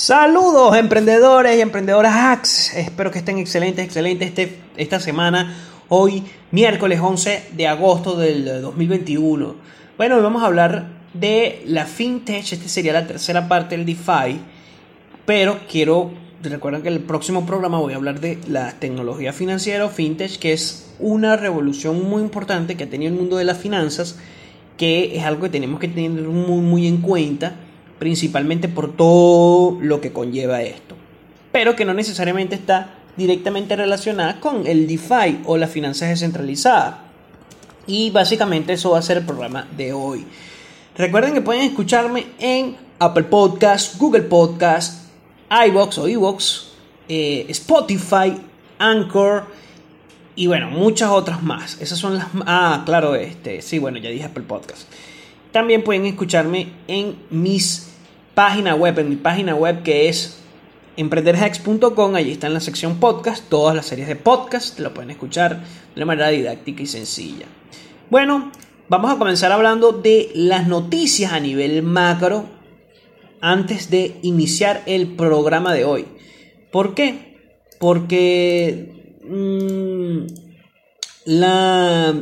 Saludos emprendedores y emprendedoras hacks. Espero que estén excelentes, excelentes este, esta semana. Hoy, miércoles 11 de agosto del 2021. Bueno, vamos a hablar de la fintech. Esta sería la tercera parte del DeFi. Pero quiero, recuerden que el próximo programa voy a hablar de la tecnología financiera o fintech, que es una revolución muy importante que ha tenido el mundo de las finanzas, que es algo que tenemos que tener muy, muy en cuenta principalmente por todo lo que conlleva esto, pero que no necesariamente está directamente relacionada con el DeFi o las finanzas descentralizadas. Y básicamente eso va a ser el programa de hoy. Recuerden que pueden escucharme en Apple Podcast, Google Podcast, iBox o iBox, eh, Spotify, Anchor y bueno, muchas otras más. Esas son las Ah, claro, este, sí, bueno, ya dije Apple Podcast. También pueden escucharme en mis página web, en mi página web que es emprenderhacks.com, allí está en la sección podcast, todas las series de podcast, lo pueden escuchar de manera didáctica y sencilla. Bueno, vamos a comenzar hablando de las noticias a nivel macro antes de iniciar el programa de hoy. ¿Por qué? Porque mmm, la...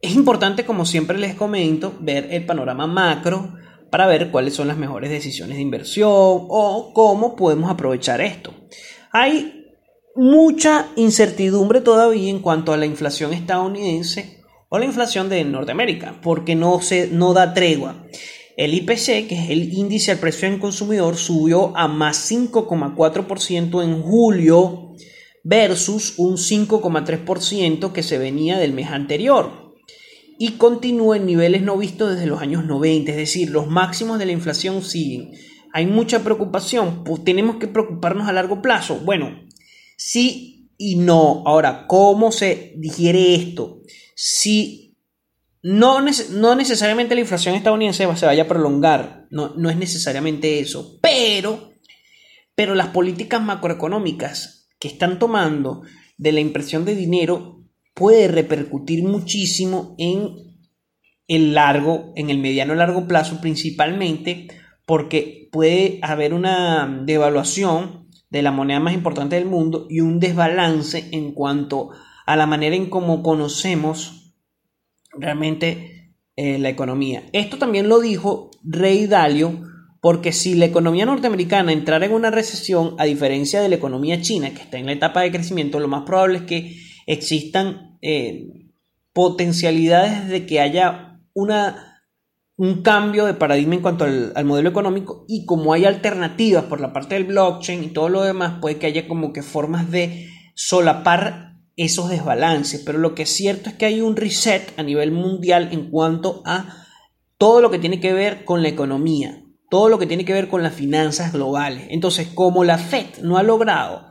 es importante, como siempre les comento, ver el panorama macro para ver cuáles son las mejores decisiones de inversión o cómo podemos aprovechar esto. Hay mucha incertidumbre todavía en cuanto a la inflación estadounidense o la inflación de Norteamérica, porque no, se, no da tregua. El IPC, que es el índice al precio del consumidor, subió a más 5,4% en julio versus un 5,3% que se venía del mes anterior y continúa en niveles no vistos desde los años 90, es decir, los máximos de la inflación siguen. Hay mucha preocupación, pues tenemos que preocuparnos a largo plazo. Bueno, sí y no. Ahora, ¿cómo se digiere esto? Si no, no necesariamente la inflación estadounidense se vaya a prolongar, no, no es necesariamente eso, pero, pero las políticas macroeconómicas que están tomando de la impresión de dinero puede repercutir muchísimo en el largo, en el mediano largo plazo principalmente, porque puede haber una devaluación de la moneda más importante del mundo y un desbalance en cuanto a la manera en cómo conocemos realmente eh, la economía. Esto también lo dijo Rey Dalio, porque si la economía norteamericana entrara en una recesión, a diferencia de la economía china, que está en la etapa de crecimiento, lo más probable es que existan eh, potencialidades de que haya una, un cambio de paradigma en cuanto al, al, modelo económico y como hay alternativas por la parte del blockchain y todo lo demás, puede que haya como que formas de solapar esos desbalances. Pero lo que es cierto es que hay un reset a nivel mundial en cuanto a todo lo que tiene que ver con la economía, todo lo que tiene que ver con las finanzas globales. Entonces, como la Fed no ha logrado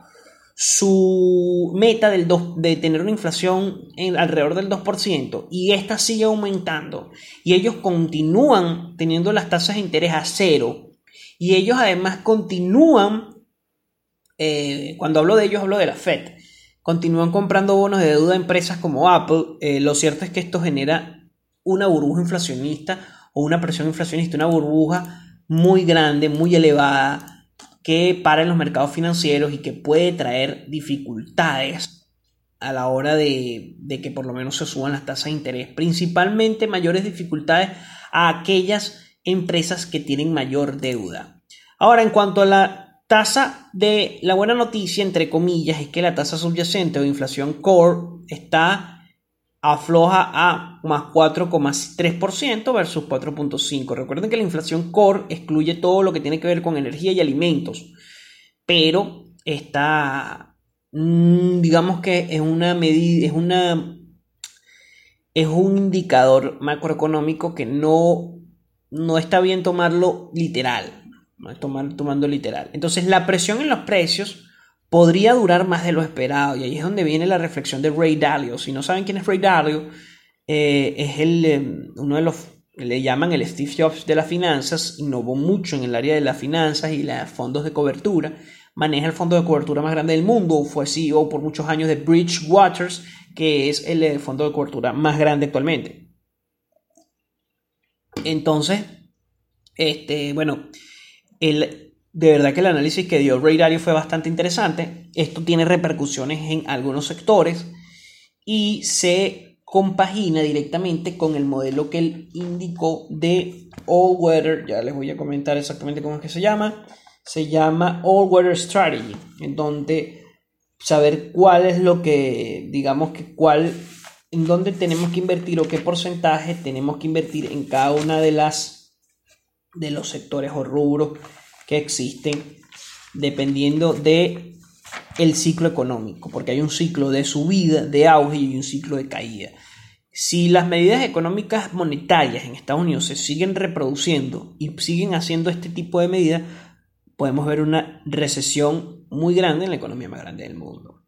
su meta del de tener una inflación alrededor del 2% y esta sigue aumentando y ellos continúan teniendo las tasas de interés a cero y ellos además continúan, eh, cuando hablo de ellos hablo de la Fed, continúan comprando bonos de deuda a empresas como Apple, eh, lo cierto es que esto genera una burbuja inflacionista o una presión inflacionista, una burbuja muy grande, muy elevada que para en los mercados financieros y que puede traer dificultades a la hora de, que por lo menos se suban las tasas de interés, principalmente mayores dificultades a aquellas empresas que tienen mayor deuda. Ahora, en cuanto a la tasa de la buena noticia, entre comillas, es que la tasa subyacente o inflación core está afloja a más 4,3% versus 4,5%. Recuerden que la inflación core excluye todo lo que tiene que ver con energía y alimentos, pero está, mm, digamos que es una medida, es una es un indicador macroeconómico que no, no está bien tomarlo literal, tomar, tomando literal. Entonces la presión en los precios podría durar más de lo esperado. Y ahí es donde viene la reflexión de Ray Dalio. Si no saben quién es Ray Dalio, eh, es el, em, uno de los, le llaman el Steve Jobs de las finanzas, innovó mucho en el área de las finanzas y los fondos de cobertura. Maneja el fondo de cobertura más grande del mundo, fue CEO por muchos años de Bridgewaters, que es el eh, fondo de cobertura más grande actualmente. Entonces, este, bueno, el de verdad que el análisis que dio Ray Dalio fue bastante interesante. Esto tiene repercusiones en algunos sectores y se compagina directamente con el modelo que él indicó de All Weather. Ya les voy a comentar exactamente cómo es que se llama. Se llama All Weather Strategy, en donde saber cuál es lo que, digamos que cuál, en dónde tenemos que invertir o qué porcentaje tenemos que invertir en cada una de las de los sectores o rubros que existen dependiendo de el ciclo económico, porque hay un ciclo de subida, de auge y un ciclo de caída. Si las medidas económicas monetarias en Estados Unidos se siguen reproduciendo y siguen haciendo este tipo de medidas, podemos ver una recesión muy grande en la economía más grande del mundo.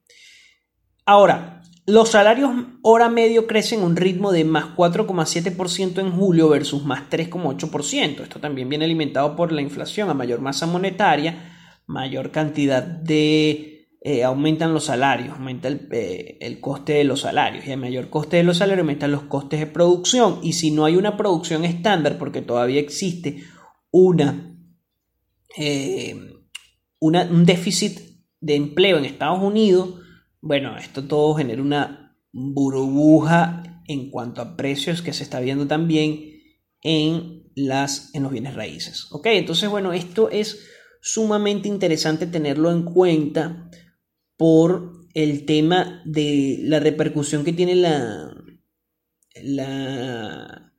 Ahora, los salarios hora medio crecen a un ritmo de más 4,7% en julio versus más 3,8%. Esto también viene alimentado por la inflación. A mayor masa monetaria, mayor cantidad de... Eh, aumentan los salarios, aumenta el, eh, el, coste de los salarios y a mayor coste de los salarios aumentan los costes de producción y si no hay una producción estándar porque todavía existe una, eh, una un déficit de empleo en Estados Unidos, bueno, esto todo genera una burbuja en cuanto a precios que se está viendo también en, las, en los bienes raíces. ¿Ok? Entonces, bueno, esto es sumamente interesante tenerlo en cuenta por el tema de la repercusión que tiene la, la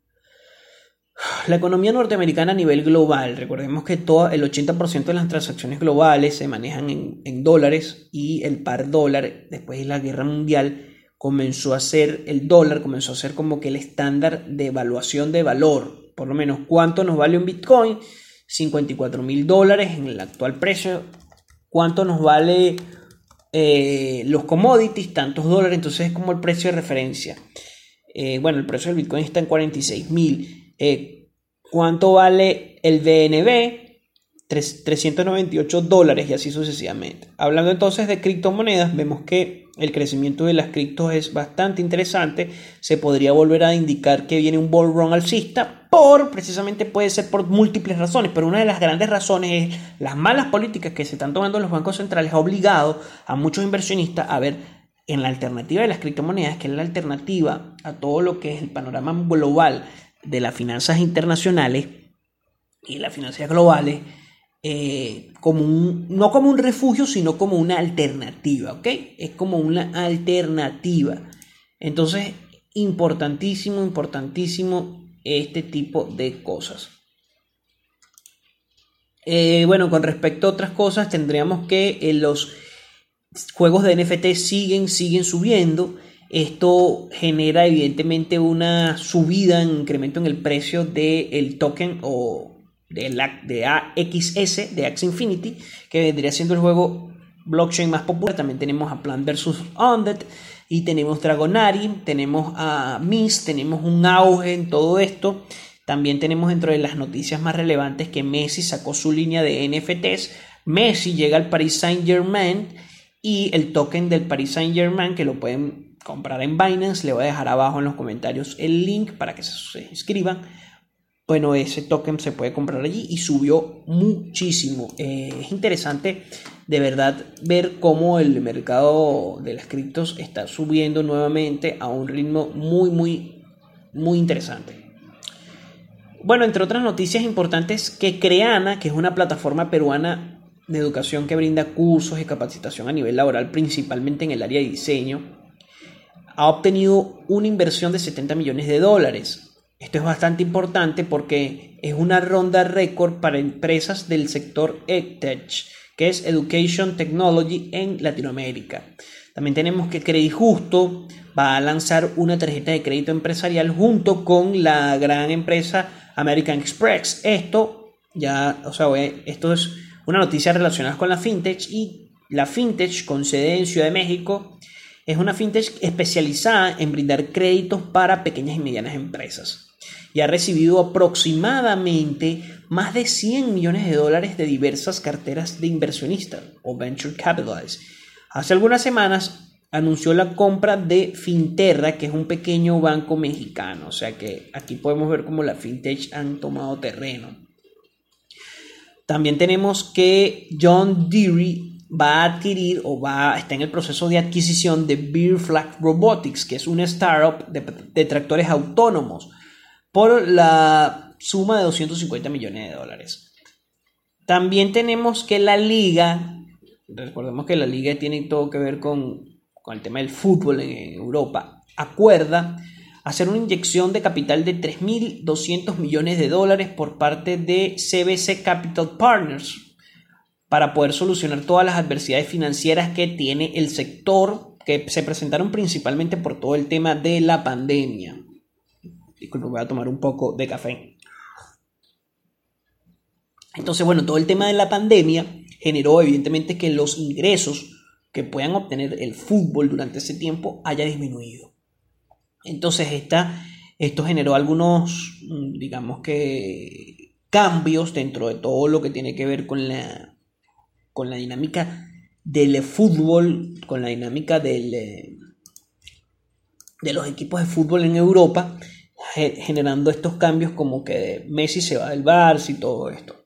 la economía norteamericana a nivel global, recordemos que todo, el 80% de las transacciones globales se manejan en, dólares y el par dólar, después de la guerra mundial, comenzó a ser, el dólar comenzó a ser como que el estándar de evaluación de valor, por lo menos cuánto nos vale un Bitcoin, 54 mil dólares en el actual precio, cuánto nos vale eh, los commodities, tantos dólares, entonces es como el precio de referencia. Eh, bueno, el precio del Bitcoin está en 46 mil. Eh, ¿Cuánto vale el BNB? 398 dólares y así sucesivamente. Hablando entonces de criptomonedas, vemos que el crecimiento de las criptos es bastante interesante. Se podría volver a indicar que viene un bull run alcista por, precisamente puede ser por múltiples razones, pero una de las grandes razones es las malas políticas que se están tomando los bancos centrales ha obligado a muchos inversionistas a ver en la alternativa de las criptomonedas, que es la alternativa a todo lo que es el panorama global de las finanzas internacionales y las finanzas globales eh, como un, no como un refugio, sino como una alternativa, ¿ok? Es como una alternativa. Entonces, importantísimo, importantísimo este tipo de cosas. Eh, bueno, con respecto a otras cosas, tendríamos que eh, los juegos de NFT siguen, siguen subiendo. Esto genera evidentemente una subida, un incremento en el precio del token o de, la, de AXS, de Axie Infinity, que vendría siendo el juego blockchain más popular. También tenemos a Plant vs. Undead y tenemos Dragonari, tenemos a Mist, tenemos un auge en todo esto. También tenemos dentro de las noticias más relevantes que Messi sacó su línea de NFTs. Messi llega al Paris Saint Germain y el token del Paris Saint Germain que lo pueden comprar en Binance. Le voy a dejar abajo en los comentarios el link para que se inscriban. Bueno, ese token se puede comprar allí y subió muchísimo. Eh, es interesante de verdad ver cómo el mercado de las criptos está subiendo nuevamente a un ritmo muy, muy, muy interesante. Bueno, entre otras noticias importantes, que Creana, que es una plataforma peruana de educación que brinda cursos y capacitación a nivel laboral, principalmente en el área de diseño, ha obtenido una inversión de 70 millones de dólares. Esto es bastante importante porque es una ronda récord para empresas del sector EdTech, que es Education Technology en Latinoamérica. También tenemos que Credit Justo va a lanzar una tarjeta de crédito empresarial junto con la gran empresa American Express. Esto ya, o sea, esto es una noticia relacionada con la fintech y la fintech con sede en Ciudad de México es una fintech especializada en brindar créditos para pequeñas y medianas empresas y ha recibido aproximadamente más de 100 millones de dólares de diversas carteras de inversionistas o venture capitalists. Hace algunas semanas anunció la compra de Finterra, que es un pequeño banco mexicano, o sea que aquí podemos ver cómo la fintech han tomado terreno. También tenemos que John Deere va a adquirir o va, está en el proceso de adquisición de Beer Flag Robotics, que es una startup de, tractores autónomos, por la suma de 250 millones de dólares. También tenemos que la liga, recordemos que la liga tiene todo que ver con, con el tema del fútbol en Europa, acuerda hacer una inyección de capital de 3.200 millones de dólares por parte de CBC Capital Partners para poder solucionar todas las adversidades financieras que tiene el sector que se presentaron principalmente por todo el tema de la pandemia. Disculpe, voy a tomar un poco de café. Entonces, bueno, todo el tema de la pandemia generó evidentemente que los ingresos que puedan obtener el fútbol durante ese tiempo haya disminuido. Entonces esto generó algunos, mm, digamos que, cambios dentro de todo lo que tiene que ver con la, con la dinámica del fútbol, con la dinámica eh, de los equipos de fútbol en Europa, generando estos cambios como que Messi se va del Barça y todo esto.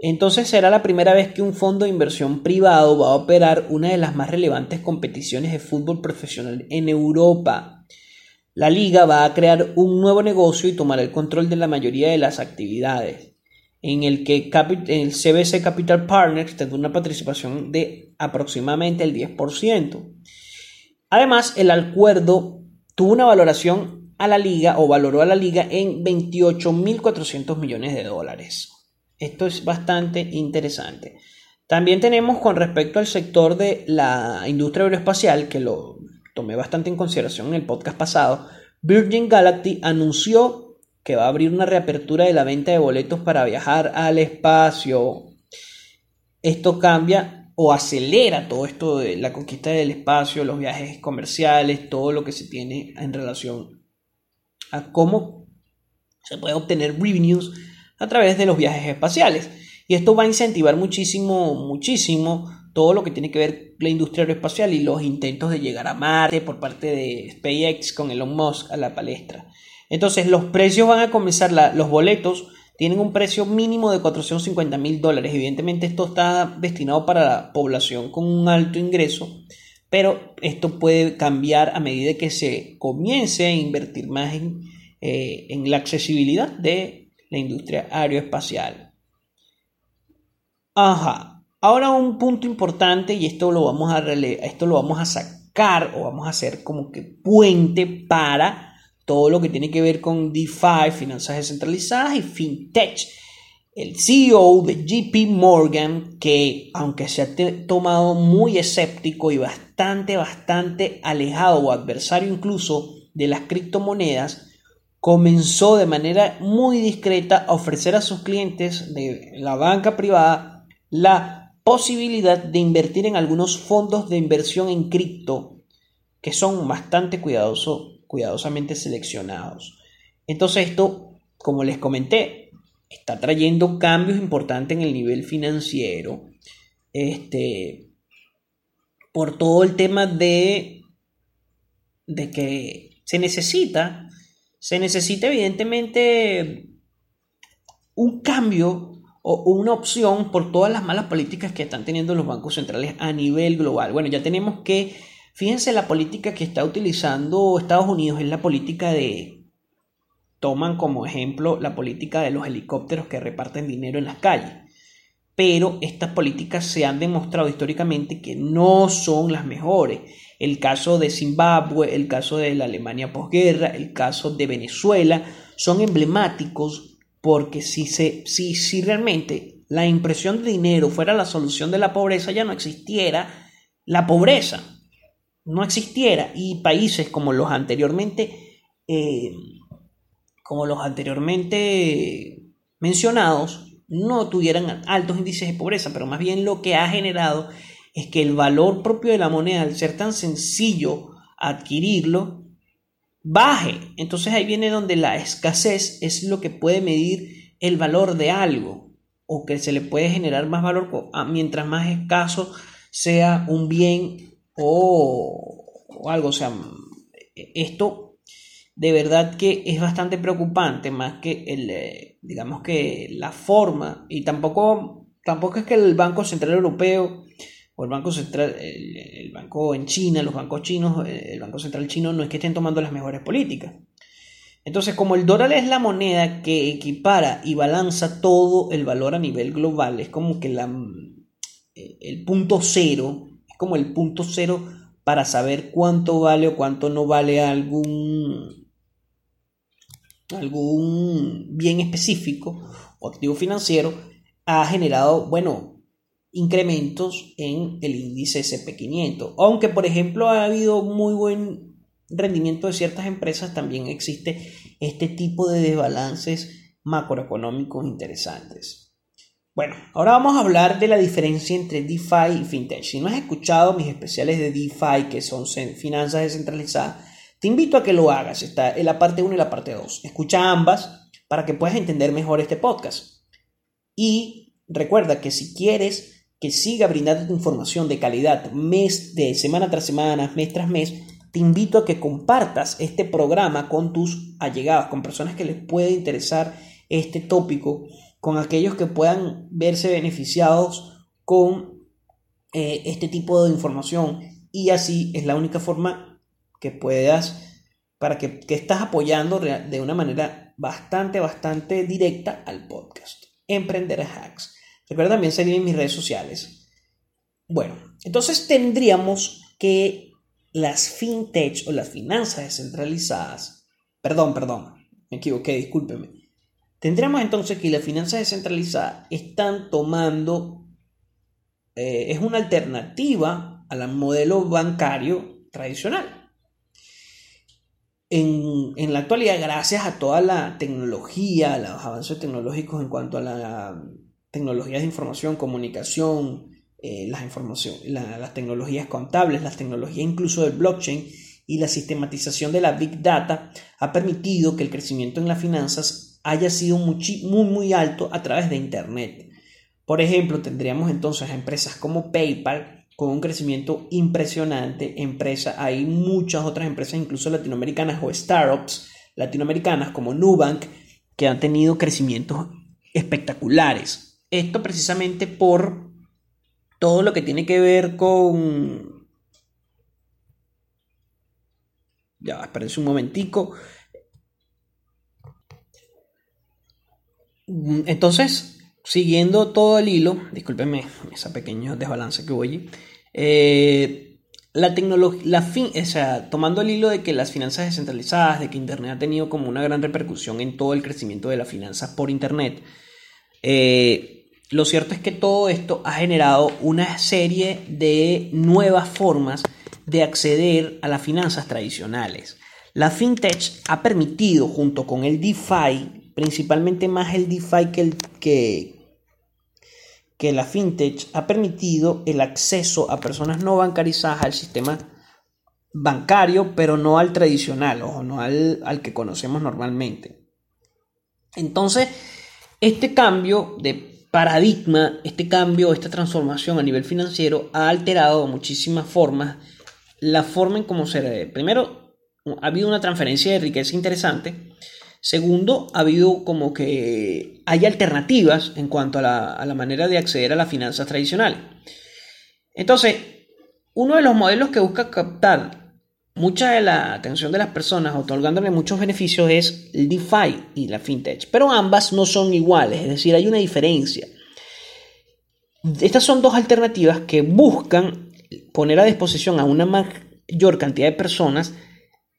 Entonces será la primera vez que un fondo de inversión privado va a operar una de las más relevantes competiciones de fútbol profesional en Europa. La liga va a crear un nuevo negocio y tomar el control de la mayoría de las actividades, en el que el CBC Capital Partners tendrá una participación de aproximadamente el 10%. Además, el acuerdo tuvo una valoración a la liga o valoró a la liga en 28.400 millones de dólares. Esto es bastante interesante. También tenemos con respecto al sector de la industria aeroespacial, que lo tomé bastante en consideración en el podcast pasado, Virgin Galactic anunció que va a abrir una reapertura de la venta de boletos para viajar al espacio. Esto cambia o acelera todo esto de la conquista del espacio, los viajes comerciales, todo lo que se tiene en relación a cómo se puede obtener revenues a través de los viajes espaciales. Y esto va a incentivar muchísimo, muchísimo todo lo que tiene que ver la industria aeroespacial y los intentos de llegar a Marte por parte de SpaceX con Elon Musk a la palestra. Entonces los precios van a comenzar, los boletos tienen un precio mínimo de 450 mil dólares. Evidentemente esto está destinado para la población con un alto ingreso, pero esto puede cambiar a medida que se comience a invertir más en, eh, en la accesibilidad de la industria aeroespacial. Ajá, Ahora un punto importante y esto lo vamos a esto lo vamos a sacar o vamos a hacer como que puente para todo lo que tiene que ver con DeFi, finanzas descentralizadas y fintech. El CEO de JP Morgan, que aunque se ha tomado muy escéptico y bastante, bastante alejado o adversario incluso de las criptomonedas, comenzó de manera muy discreta a ofrecer a sus clientes de la banca privada la posibilidad de invertir en algunos fondos de inversión en cripto que son bastante cuidadoso, cuidadosamente seleccionados. Entonces esto, como les comenté, está trayendo cambios importantes en el nivel financiero. Este, por todo el tema de, de que se necesita, se necesita evidentemente un cambio o una opción por todas las malas políticas que están teniendo los bancos centrales a nivel global. Bueno, ya tenemos que, fíjense la política que está utilizando Estados Unidos, es la política de, toman como ejemplo la política de los helicópteros que reparten dinero en las calles. Pero estas políticas se han demostrado históricamente que no son las mejores. El caso de Zimbabue, el caso de la Alemania posguerra, el caso de Venezuela, son emblemáticos porque si, se, si, si realmente la impresión de dinero fuera la solución de la pobreza, ya no existiera la pobreza. No existiera. Y países como los anteriormente, eh, como los anteriormente mencionados, no tuvieran altos índices de pobreza, pero más bien lo que ha generado es que el valor propio de la moneda, al ser tan sencillo adquirirlo, baje. Entonces ahí viene donde la escasez es lo que puede medir el valor de algo o que se le puede generar más valor mientras más escaso sea un bien o, algo. O sea, esto de verdad que es bastante preocupante más que el, eh, digamos que la forma y tampoco tampoco es que el Banco Central Europeo o el Banco Central, el, Banco en China, los bancos chinos, el Banco Central chino no es que estén tomando las mejores políticas. Entonces, como el dólar es la moneda que equipara y balanza todo el valor a nivel global, es como que la, el punto cero, como el punto cero para saber cuánto vale o cuánto no vale algún, algún bien específico o activo financiero, ha generado, bueno, incrementos en el índice SP500. Aunque, por ejemplo, ha habido muy buen rendimiento de ciertas empresas, también existe este tipo de desbalances macroeconómicos interesantes. Bueno, ahora vamos a hablar de la diferencia entre DeFi y FinTech. Si no has escuchado mis especiales de DeFi, que son finanzas descentralizadas, te invito a que lo hagas. Está en la parte 1 y la parte 2. Escucha ambas para que puedas entender mejor este podcast. Y recuerda que si quieres que siga brindando información de calidad mes de semana tras semana, mes tras mes, te invito a que compartas este programa con tus allegados, con personas que les puede interesar este tópico, con aquellos que puedan verse beneficiados con eh, este tipo de información. Y así es la única forma que puedas, para que, que estás apoyando de una manera bastante, bastante directa al podcast. Emprender Hacks. Recuerda también seguirme en mis redes sociales. Bueno, entonces tendríamos que las fintech o las finanzas descentralizadas, perdón, perdón, me equivoqué, discúlpeme. Tendríamos entonces que las finanzas descentralizadas están tomando, eh, es una alternativa al modelo bancario tradicional. En, la actualidad, gracias a toda la tecnología, a los avances tecnológicos en cuanto a la tecnologías de información, comunicación, eh, las, las tecnologías contables, las tecnologías incluso del blockchain y la sistematización de la big data ha permitido que el crecimiento en las finanzas haya sido muy, muy, alto a través de Internet. Por ejemplo, tendríamos entonces empresas como PayPal con un crecimiento impresionante, empresa, hay muchas otras empresas, incluso latinoamericanas o startups latinoamericanas como Nubank, que han tenido crecimientos espectaculares. Esto precisamente por todo lo que tiene que ver con... Ya, espérense un momentico. Entonces, siguiendo todo el hilo, discúlpenme ese pequeño desbalance que voy, eh, la tecnología, o sea, tomando el hilo de que las finanzas descentralizadas, de que Internet ha tenido como una gran repercusión en todo el crecimiento de las finanzas por Internet, eh, lo cierto es que todo esto ha generado una serie de nuevas formas de acceder a las finanzas tradicionales. La fintech ha permitido, junto con el DeFi, principalmente más el DeFi que, la fintech, ha permitido el acceso a personas no bancarizadas al sistema bancario, pero no al tradicional, o no al, al que conocemos normalmente. Entonces, este cambio de paradigma, este cambio, esta transformación a nivel financiero ha alterado de muchísimas formas la forma en cómo se... Primero, ha habido una transferencia de riqueza interesante. Segundo, ha habido como que hay alternativas en cuanto a la, a la manera de acceder a las finanzas tradicionales. Entonces, uno de los modelos que busca captar mucha de la atención de las personas, otorgándole muchos beneficios, es el DeFi y la FinTech. Pero ambas no son iguales, es decir, hay una diferencia. Estas son dos alternativas que buscan poner a disposición a una mayor cantidad de personas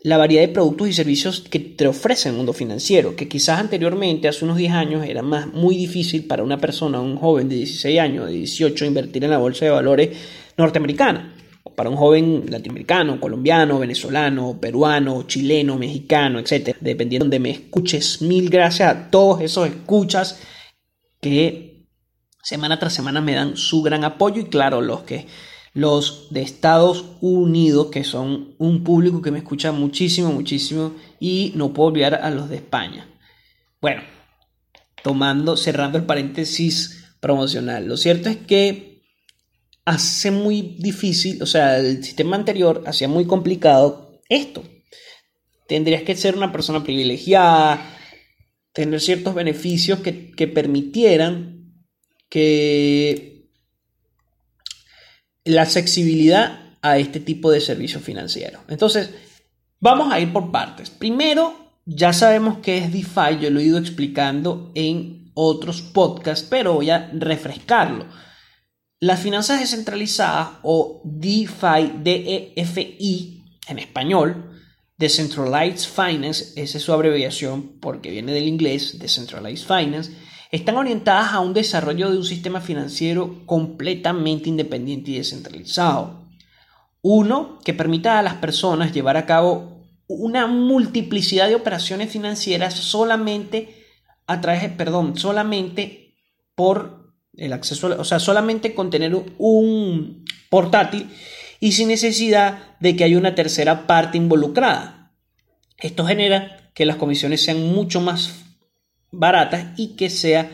la variedad de productos y servicios que te ofrece el mundo financiero, que quizás anteriormente, hace unos 10 años, era más, muy difícil para una persona, un joven de 16 años, de 18, invertir en la bolsa de valores norteamericana para un joven latinoamericano, colombiano, venezolano, peruano, chileno, mexicano, etc. Dependiendo de donde me escuches, mil gracias a todos esos escuchas que semana tras semana me dan su gran apoyo y claro, los que los de Estados Unidos, que son un público que me escucha muchísimo, muchísimo, y no puedo olvidar a los de España. Bueno, tomando, cerrando el paréntesis promocional. Lo cierto es que hace muy difícil, o sea, el sistema anterior hacía muy complicado esto. Tendrías que ser una persona privilegiada, tener ciertos beneficios que, permitieran que la accesibilidad a este tipo de servicios financieros. Entonces, vamos a ir por partes. Primero, ya sabemos qué es DeFi, yo lo he ido explicando en otros podcasts, pero voy a refrescarlo. Las finanzas descentralizadas o DeFi, DEFI en español, Decentralized Finance, esa es su abreviación porque viene del inglés, Decentralized Finance, están orientadas a un desarrollo de un sistema financiero completamente independiente y descentralizado. Uno que permita a las personas llevar a cabo una multiplicidad de operaciones financieras solamente a través, perdón, solamente por el acceso, o sea, solamente con tener un portátil y sin necesidad de que haya una tercera parte involucrada. Esto genera que las comisiones sean mucho más baratas y que sea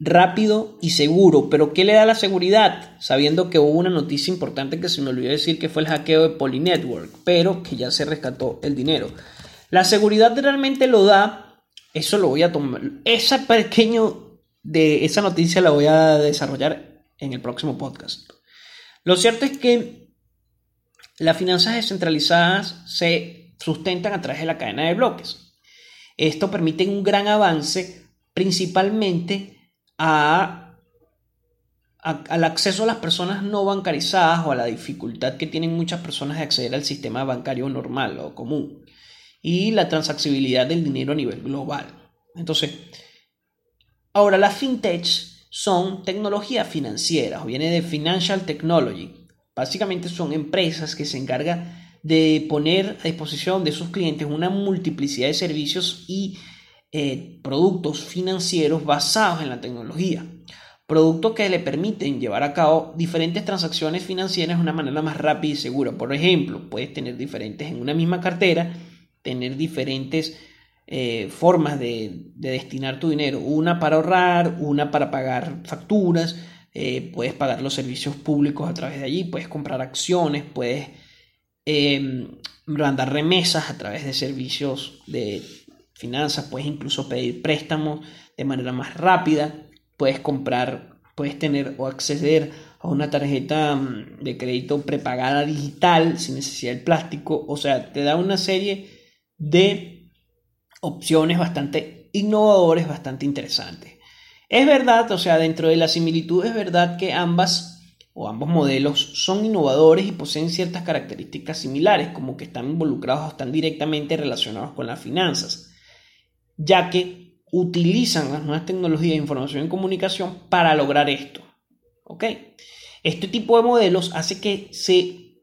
rápido y seguro. Pero ¿qué le da la seguridad? Sabiendo que hubo una noticia importante que se me olvidó decir que fue el hackeo de Polynetwork, pero que ya se rescató el dinero. La seguridad realmente lo da, eso lo voy a tomar, esa pequeño de esa noticia la voy a desarrollar en el próximo podcast. Lo cierto es que las finanzas descentralizadas se sustentan a través de la cadena de bloques. Esto permite un gran avance principalmente al acceso a las personas no bancarizadas o a la dificultad que tienen muchas personas de acceder al sistema bancario normal o común y la transaccionalidad del dinero a nivel global. Entonces, ahora las fintech son tecnología financiera o viene de financial technology. Básicamente son empresas que se encargan de poner a disposición de sus clientes una multiplicidad de servicios y eh, productos financieros basados en la tecnología. Productos que le permiten llevar a cabo diferentes transacciones financieras de una manera más rápida y segura. Por ejemplo, puedes tener diferentes en una misma cartera, tener diferentes eh, formas de, destinar tu dinero. Una para ahorrar, una para pagar facturas, eh, puedes pagar los servicios públicos a través de allí, puedes comprar acciones, puedes eh, remesas a través de servicios de finanzas, puedes incluso pedir préstamos de manera más rápida, puedes comprar, puedes tener o acceder a una tarjeta mm, de crédito prepagada digital sin necesidad de plástico, o sea, te da una serie de opciones bastante innovadoras, bastante interesantes. Es verdad, o sea, dentro de la similitud es verdad que ambas o ambos modelos son innovadores y poseen ciertas características similares, como que están involucrados o están directamente relacionados con las finanzas, ya que utilizan las nuevas tecnologías de información y comunicación para lograr esto. ¿Ok? Este tipo de modelos hace que se,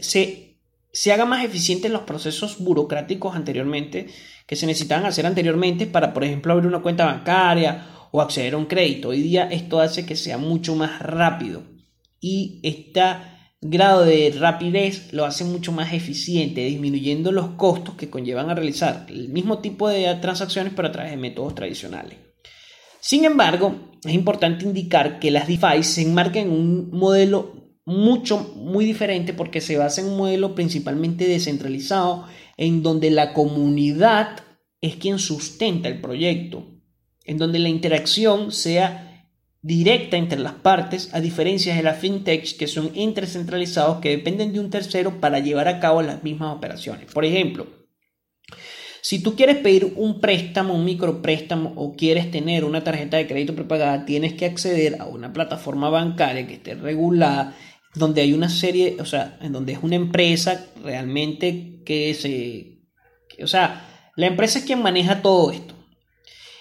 se, se haga más eficientes los procesos burocráticos anteriormente que se necesitaban hacer anteriormente para, por ejemplo, abrir una cuenta bancaria o acceder a un crédito. Hoy día esto hace que sea mucho más rápido y este grado de rapidez lo hace mucho más eficiente, disminuyendo los costos que conllevan a realizar el mismo tipo de transacciones pero a través de métodos tradicionales. Sin embargo, es importante indicar que las DeFi se enmarcan en un modelo mucho, muy diferente porque se basa en un modelo principalmente descentralizado en donde la comunidad es quien sustenta el proyecto, en donde la interacción sea directa entre las partes, a diferencia de las fintechs que son intercentralizados que dependen de un tercero para llevar a cabo las mismas operaciones. Por ejemplo, si tú quieres pedir un préstamo, un micropréstamo o quieres tener una tarjeta de crédito prepagada, tienes que acceder a una plataforma bancaria que esté regulada donde hay una serie, o sea, en donde es una empresa realmente que se, o sea, la empresa es quien maneja todo esto.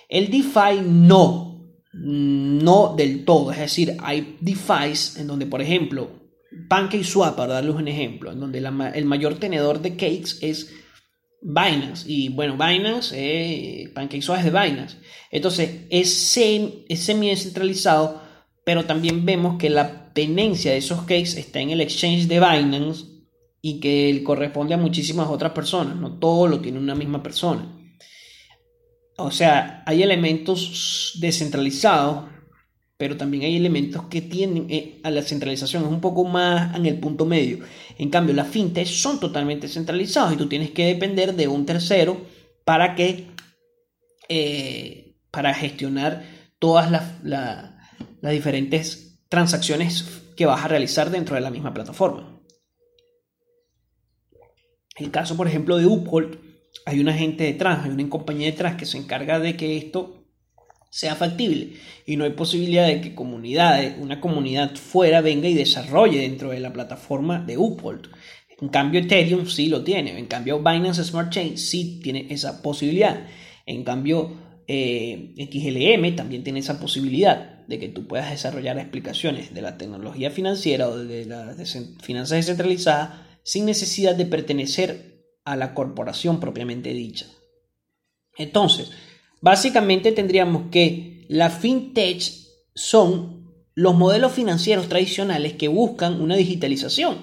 El DeFi no, no del todo, es decir, hay DeFi en donde, por ejemplo, PancakeSwap, para darles un ejemplo, en donde el mayor tenedor de cakes es Binance. Y bueno, Binance, eh, PancakeSwap es de Binance. Entonces, es, es semi-descentralizado, pero también vemos que la tenencia de esos cases está en el exchange de Binance y que corresponde a muchísimas otras personas, no todo lo tiene una misma persona. O sea, hay elementos descentralizados, pero también hay elementos que tienen eh, a la centralización, es un poco más en el punto medio. En cambio, las fintechs son totalmente centralizados y tú tienes que depender de un tercero para que eh, para gestionar todas las, diferentes transacciones que vas a realizar dentro de la misma plataforma. El caso, por ejemplo, de Uphold, hay una gente detrás, hay una compañía detrás que se encarga de que esto sea factible y no hay posibilidad de que comunidades, una comunidad fuera venga y desarrolle dentro de la plataforma de Uphold. En cambio, Ethereum sí lo tiene. En cambio, Binance Smart Chain sí tiene esa posibilidad. En cambio, eh, XLM también tiene esa posibilidad de que tú puedas desarrollar explicaciones de la tecnología financiera o de las finanzas descentralizadas sin necesidad de pertenecer a la corporación propiamente dicha. Entonces, básicamente tendríamos que la fintech son los modelos financieros tradicionales que buscan una digitalización.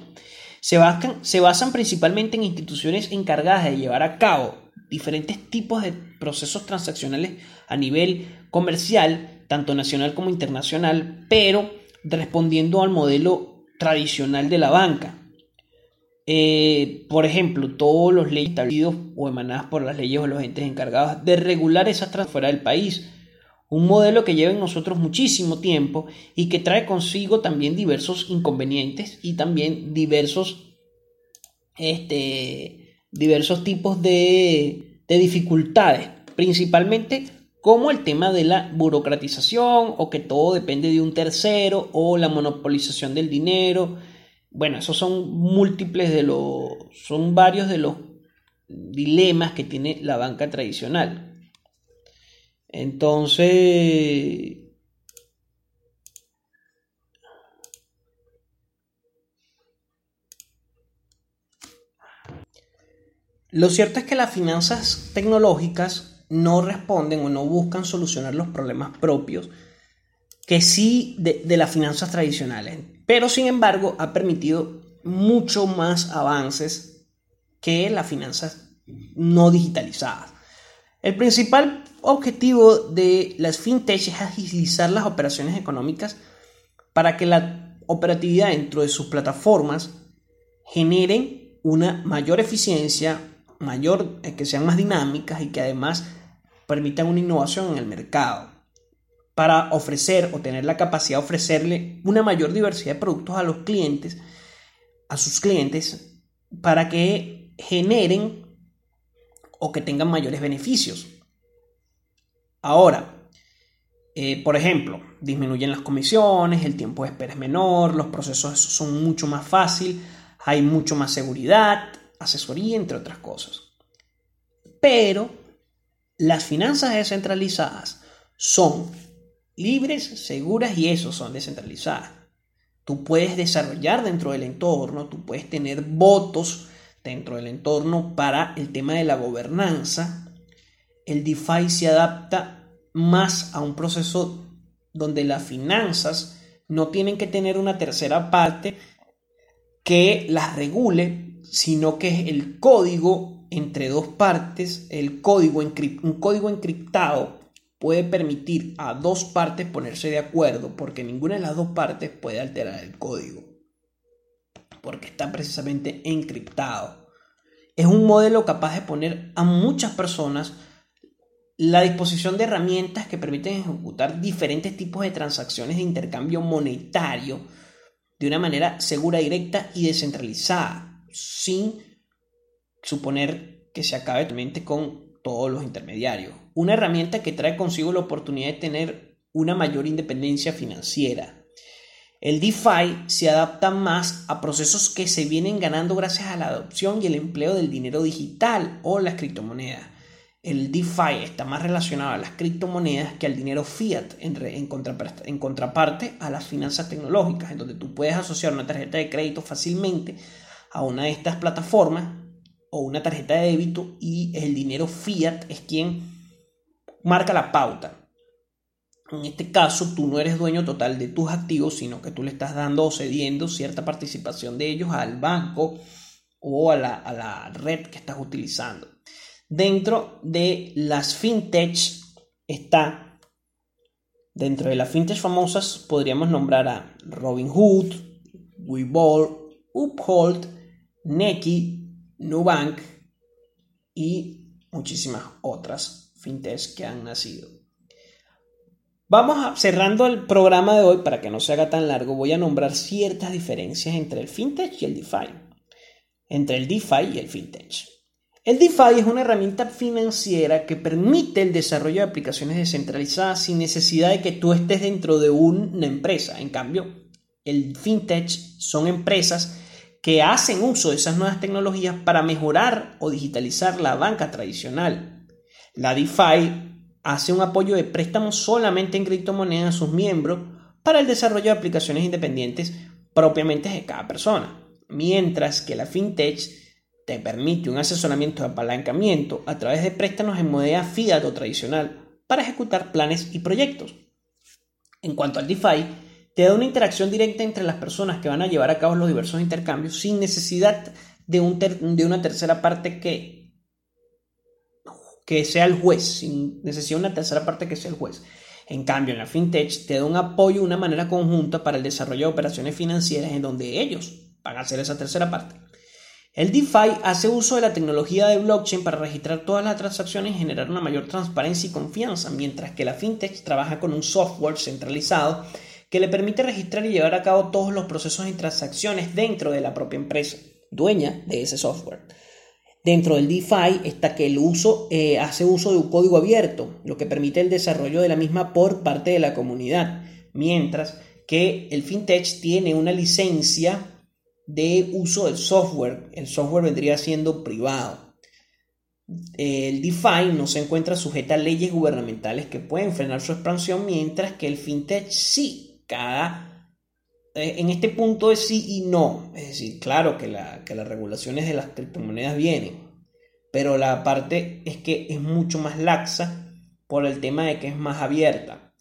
Se basan, se basan principalmente en instituciones encargadas de llevar a cabo diferentes tipos de procesos transaccionales a nivel comercial, tanto nacional como internacional, pero respondiendo al modelo tradicional de la banca. Eh, por ejemplo, todos los leyes establecidos o emanadas por las leyes o los entes encargados de regular esas transferencias fuera del país. Un modelo que lleva en nosotros muchísimo tiempo y que trae consigo también diversos inconvenientes y también diversos, este, diversos tipos de, de dificultades, principalmente como el tema de la burocratización o que todo depende de un tercero o la monopolización del dinero bueno, esos son múltiples de los, son varios de los dilemas que tiene la banca tradicional. Entonces, lo cierto es que las finanzas tecnológicas no responden o no buscan solucionar los problemas propios que sí de, de las finanzas tradicionales pero sin embargo ha permitido mucho más avances que las finanzas no digitalizadas. El principal objetivo de las fintech es agilizar las operaciones económicas para que la operatividad dentro de sus plataformas generen una mayor eficiencia, mayor, eh, que sean más dinámicas y que además permitan una innovación en el mercado para ofrecer o tener la capacidad de ofrecerle una mayor diversidad de productos a los clientes, a sus clientes, para que generen o que tengan mayores beneficios. Ahora, eh, por ejemplo, disminuyen las comisiones, el tiempo de espera es menor, los procesos son mucho más fáciles, hay mucho más seguridad, asesoría, entre otras cosas. Pero las finanzas descentralizadas son libres, seguras y eso son descentralizadas. Tú puedes desarrollar dentro del entorno, tú puedes tener votos dentro del entorno para el tema de la gobernanza. El DeFi se adapta más a un proceso donde las finanzas no tienen que tener una tercera parte que las regule, sino que es el código entre dos partes, el un código encriptado puede permitir a dos partes ponerse de acuerdo porque ninguna de las dos partes puede alterar el código porque está precisamente encriptado. Es un modelo capaz de poner a muchas personas la disposición de herramientas que permiten ejecutar diferentes tipos de transacciones de intercambio monetario de una manera segura, directa y descentralizada, sin suponer que se acabe con todos los intermediarios. Una herramienta que trae consigo la oportunidad de tener una mayor independencia financiera. El DeFi se adapta más a procesos que se vienen ganando gracias a la adopción y el empleo del dinero digital o las criptomonedas. El DeFi está más relacionado a las criptomonedas que al dinero fiat en, en, en contraparte a las finanzas tecnológicas, en donde tú puedes asociar una tarjeta de crédito fácilmente a una de estas plataformas o una tarjeta de débito y el dinero fiat es quien marca la pauta. En este caso, tú no eres dueño total de tus activos, sino que tú le estás dando o cediendo cierta participación de ellos al banco o a la, a la red que estás utilizando. Dentro de las fintech está, dentro de las fintech famosas, podríamos nombrar a Robinhood, Webull, Uphold, Neki, Nubank y muchísimas otras fintechs que han nacido. Vamos cerrando el programa de hoy para que no se haga tan largo. Voy a nombrar ciertas diferencias entre el fintech y el DeFi. Entre el DeFi y el fintech. El DeFi es una herramienta financiera que permite el desarrollo de aplicaciones descentralizadas sin necesidad de que tú estés dentro de una empresa. En cambio, el fintech son empresas que hacen uso de esas nuevas tecnologías para mejorar o digitalizar la banca tradicional. La DeFi hace un apoyo de préstamos solamente en criptomonedas a sus miembros para el desarrollo de aplicaciones independientes propiamente de cada persona, mientras que la fintech te permite un asesoramiento de apalancamiento a través de préstamos en moneda fiat o tradicional para ejecutar planes y proyectos. En cuanto al DeFi, te da una interacción directa entre las personas que van a llevar a cabo los diversos intercambios sin necesidad de, un de una tercera parte que, que sea el juez, sin necesidad de una tercera parte que sea el juez. En cambio, en la fintech te da un apoyo, una manera conjunta para el desarrollo de operaciones financieras en donde ellos van a ser esa tercera parte. El DeFi hace uso de la tecnología de blockchain para registrar todas las transacciones y generar una mayor transparencia y confianza, mientras que la fintech trabaja con un software centralizado que le permite registrar y llevar a cabo todos los procesos y transacciones dentro de la propia empresa, dueña de ese software. Dentro del DeFi está que el uso eh, hace uso de un código abierto, lo que permite el desarrollo de la misma por parte de la comunidad, mientras que el fintech tiene una licencia de uso del software. El software vendría siendo privado. El DeFi no se encuentra sujeta a leyes gubernamentales que pueden frenar su expansión, mientras que el fintech sí cada, eh, en este punto es sí y no. Es decir, claro que, la, que las regulaciones de las criptomonedas vienen, pero la parte es que es mucho más laxa por el tema de que es más abierta.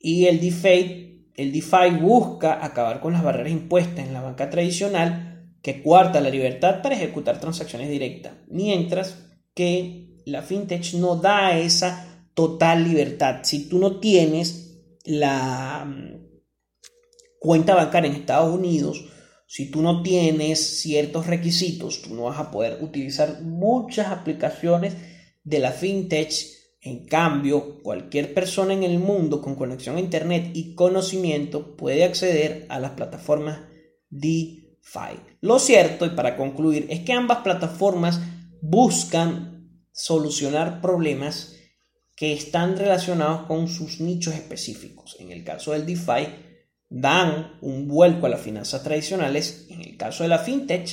Y el DeFi, el DeFi busca acabar con las barreras impuestas en la banca tradicional que cuarta la libertad para ejecutar transacciones directas, mientras que la fintech no da esa total libertad. Si tú no tienes la mm, cuenta bancaria en Estados Unidos, si tú no tienes ciertos requisitos, tú no vas a poder utilizar muchas aplicaciones de la fintech. En cambio, cualquier persona en el mundo con conexión a Internet y conocimiento puede acceder a las plataformas DeFi. Lo cierto, y para concluir, es que ambas plataformas buscan solucionar problemas que están relacionados con sus nichos específicos. En el caso del DeFi, dan un vuelco a las finanzas tradicionales. En el caso de la fintech,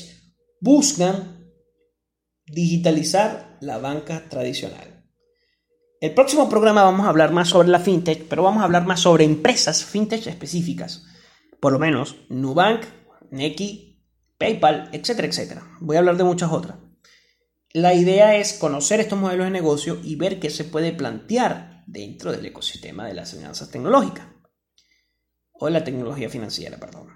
buscan digitalizar la banca tradicional. El próximo programa vamos a hablar más sobre la fintech, pero vamos a hablar más sobre empresas fintech específicas. Por lo menos Nubank, Neki, PayPal, etcétera, etcétera. Voy a hablar de muchas otras. La idea es conocer estos modelos de negocio y ver qué se puede plantear dentro del ecosistema de las finanzas tecnológicas. O la tecnología financiera, perdón.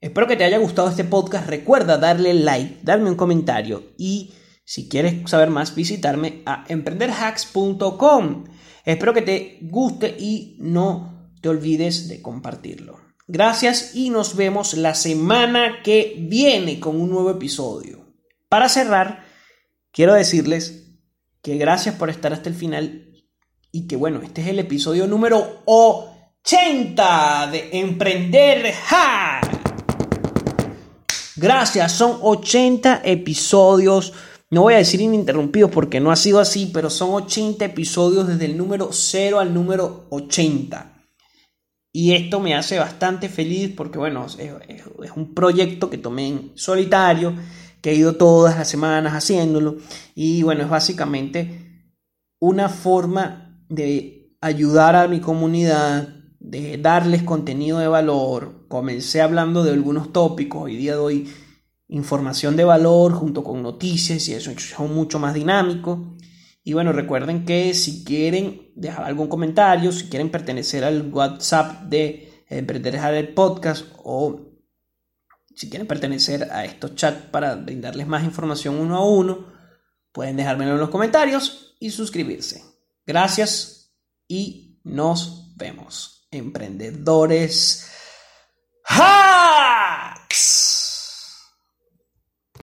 Espero que te haya gustado este podcast. Recuerda darle like, darme un comentario y si quieres saber más, visitarme a emprenderhacks.com. Espero que te guste y no te olvides de compartirlo. Gracias y nos vemos la semana que viene con un nuevo episodio. Para cerrar, Quiero decirles que gracias por estar hasta el final y que bueno, este es el episodio número 80 de Emprender Hack. Gracias, son 80 episodios. No voy a decir ininterrumpidos porque no ha sido así, pero son 80 episodios desde el número 0 al número 80. Y esto me hace bastante feliz porque, bueno, es un proyecto que tomé en solitario que he ido todas las semanas haciéndolo. Y bueno, es básicamente una forma de ayudar a mi comunidad, de darles contenido de valor. Comencé hablando de algunos tópicos, hoy día doy información de valor junto con noticias y eso es mucho más dinámico. Y bueno, recuerden que si quieren dejar algún comentario, si quieren pertenecer al WhatsApp de Emprender el Podcast o si quieren pertenecer a estos chats para brindarles más información uno a uno, pueden dejármelo en los comentarios y suscribirse. Gracias y nos vemos. Emprendedores. ¡Ja!